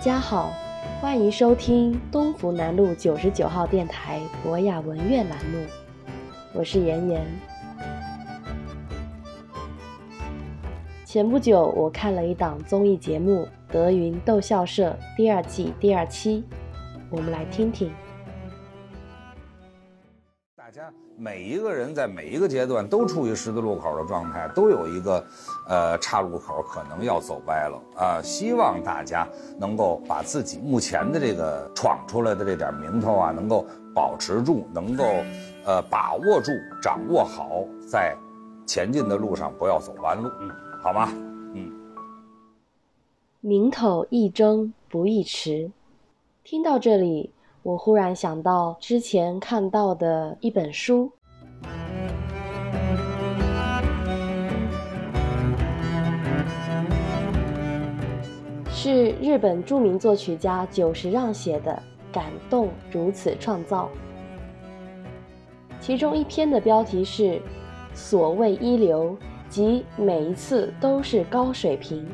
家好，欢迎收听东湖南路九十九号电台博雅文苑栏目，我是妍妍。前不久，我看了一档综艺节目《德云逗笑社》第二季第二期，我们来听听。每一个人在每一个阶段都处于十字路口的状态，都有一个呃岔路口可能要走歪了啊！希望大家能够把自己目前的这个闯出来的这点名头啊，能够保持住，能够呃把握住、掌握好，在前进的路上不要走弯路，嗯，好吗？嗯。名头易争不易持，听到这里。我忽然想到之前看到的一本书，是日本著名作曲家久石让写的《感动如此创造》，其中一篇的标题是“所谓一流，即每一次都是高水平”。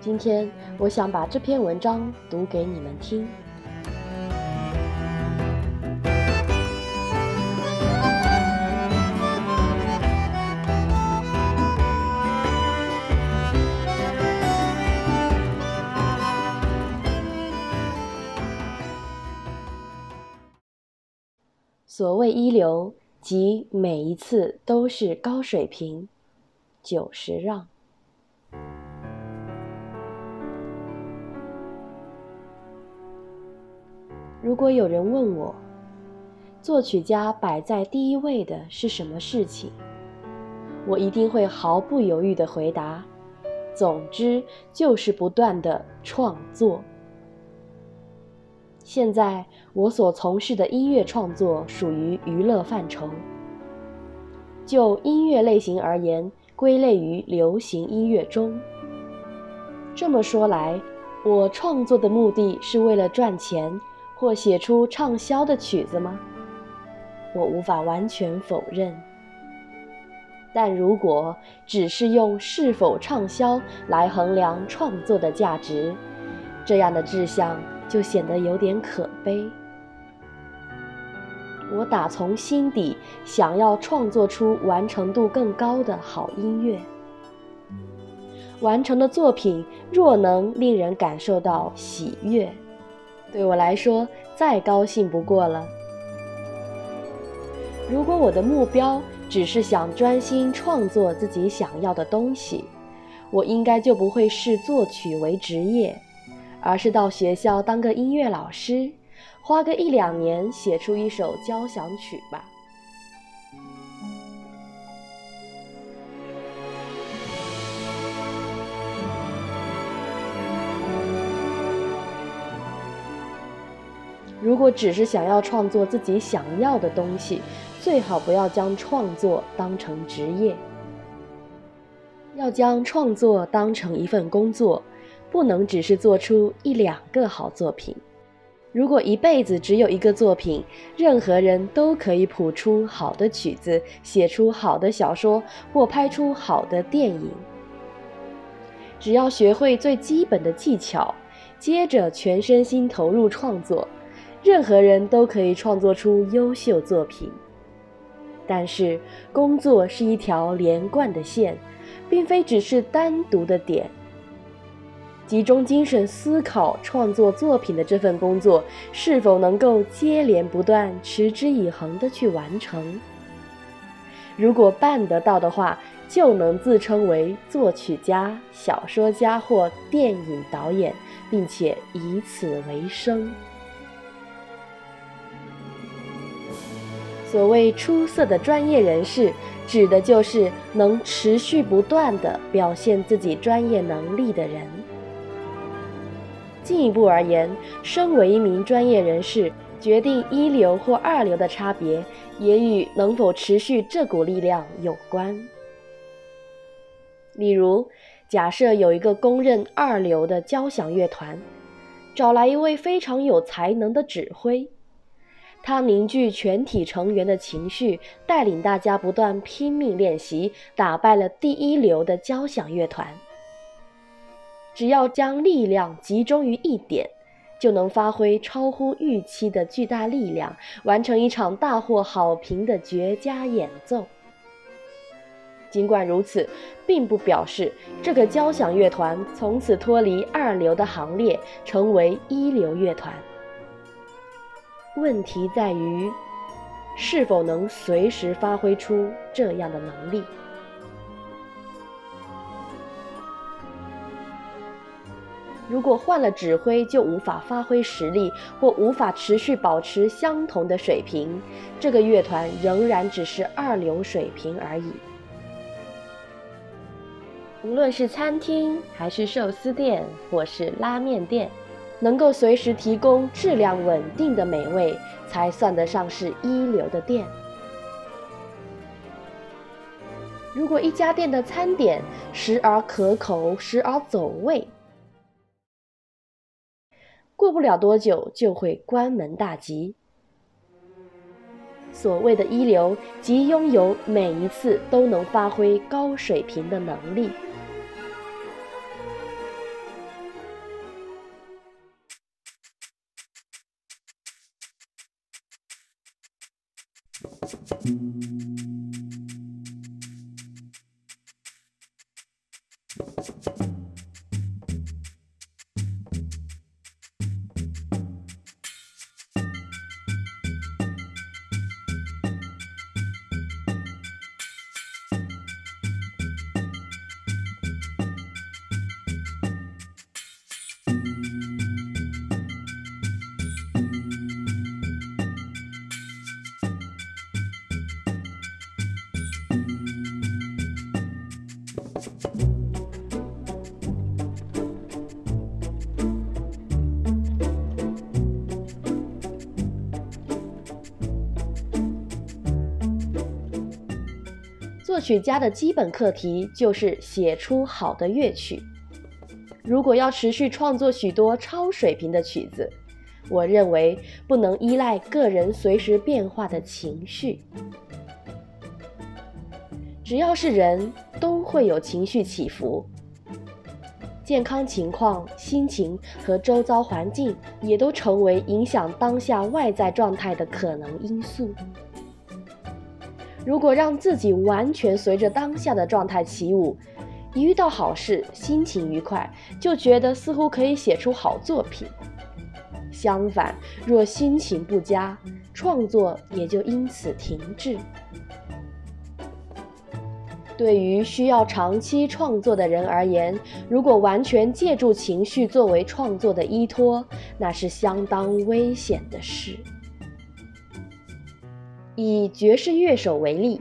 今天我想把这篇文章读给你们听。所谓一流，即每一次都是高水平。久石让。如果有人问我，作曲家摆在第一位的是什么事情，我一定会毫不犹豫地回答：总之就是不断的创作。现在我所从事的音乐创作属于娱乐范畴。就音乐类型而言，归类于流行音乐中。这么说来，我创作的目的是为了赚钱或写出畅销的曲子吗？我无法完全否认。但如果只是用是否畅销来衡量创作的价值，这样的志向。就显得有点可悲。我打从心底想要创作出完成度更高的好音乐，完成的作品若能令人感受到喜悦，对我来说再高兴不过了。如果我的目标只是想专心创作自己想要的东西，我应该就不会视作曲为职业。而是到学校当个音乐老师，花个一两年写出一首交响曲吧。如果只是想要创作自己想要的东西，最好不要将创作当成职业，要将创作当成一份工作。不能只是做出一两个好作品。如果一辈子只有一个作品，任何人都可以谱出好的曲子，写出好的小说，或拍出好的电影。只要学会最基本的技巧，接着全身心投入创作，任何人都可以创作出优秀作品。但是，工作是一条连贯的线，并非只是单独的点。集中精神思考创作作品的这份工作，是否能够接连不断、持之以恒地去完成？如果办得到的话，就能自称为作曲家、小说家或电影导演，并且以此为生。所谓出色的专业人士，指的就是能持续不断地表现自己专业能力的人。进一步而言，身为一名专业人士，决定一流或二流的差别，也与能否持续这股力量有关。例如，假设有一个公认二流的交响乐团，找来一位非常有才能的指挥，他凝聚全体成员的情绪，带领大家不断拼命练习，打败了第一流的交响乐团。只要将力量集中于一点，就能发挥超乎预期的巨大力量，完成一场大获好评的绝佳演奏。尽管如此，并不表示这个交响乐团从此脱离二流的行列，成为一流乐团。问题在于，是否能随时发挥出这样的能力。如果换了指挥就无法发挥实力，或无法持续保持相同的水平，这个乐团仍然只是二流水平而已。无论是餐厅，还是寿司店，或是拉面店，能够随时提供质量稳定的美味，才算得上是一流的店。如果一家店的餐点时而可口，时而走味，过不了多久就会关门大吉。所谓的一流，即拥有每一次都能发挥高水平的能力。作曲家的基本课题就是写出好的乐曲。如果要持续创作许多超水平的曲子，我认为不能依赖个人随时变化的情绪。只要是人都会有情绪起伏，健康情况、心情和周遭环境也都成为影响当下外在状态的可能因素。如果让自己完全随着当下的状态起舞，一遇到好事，心情愉快，就觉得似乎可以写出好作品。相反，若心情不佳，创作也就因此停滞。对于需要长期创作的人而言，如果完全借助情绪作为创作的依托，那是相当危险的事。以爵士乐手为例，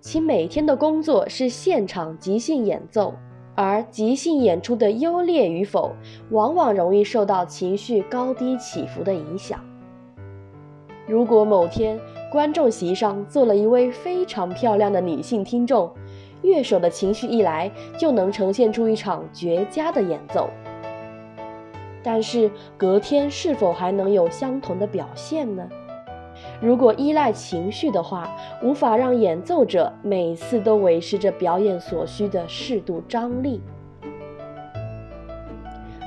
其每天的工作是现场即兴演奏，而即兴演出的优劣与否，往往容易受到情绪高低起伏的影响。如果某天观众席上坐了一位非常漂亮的女性听众，乐手的情绪一来，就能呈现出一场绝佳的演奏。但是隔天是否还能有相同的表现呢？如果依赖情绪的话，无法让演奏者每次都维持着表演所需的适度张力。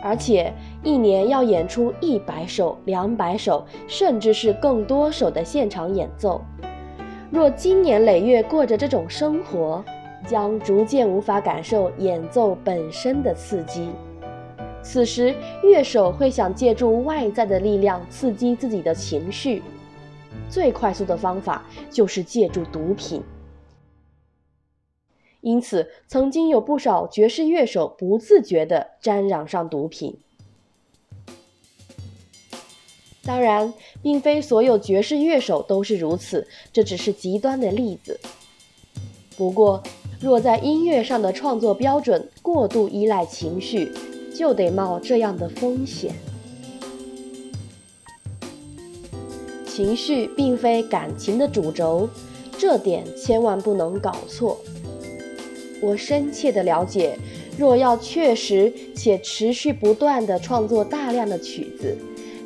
而且一年要演出一百首、两百首，甚至是更多首的现场演奏。若经年累月过着这种生活，将逐渐无法感受演奏本身的刺激。此时，乐手会想借助外在的力量刺激自己的情绪。最快速的方法就是借助毒品，因此曾经有不少爵士乐手不自觉地沾染上毒品。当然，并非所有爵士乐手都是如此，这只是极端的例子。不过，若在音乐上的创作标准过度依赖情绪，就得冒这样的风险。情绪并非感情的主轴，这点千万不能搞错。我深切的了解，若要确实且持续不断的创作大量的曲子，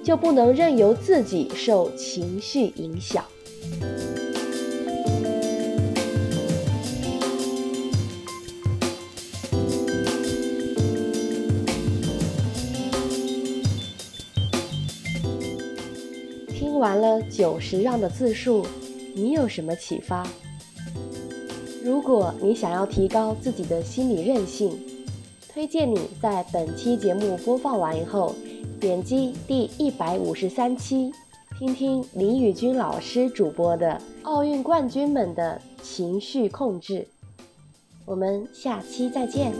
就不能任由自己受情绪影响。完了九十让的字数，你有什么启发？如果你想要提高自己的心理韧性，推荐你在本期节目播放完以后，点击第一百五十三期，听听李宇君老师主播的奥运冠军们的情绪控制。我们下期再见。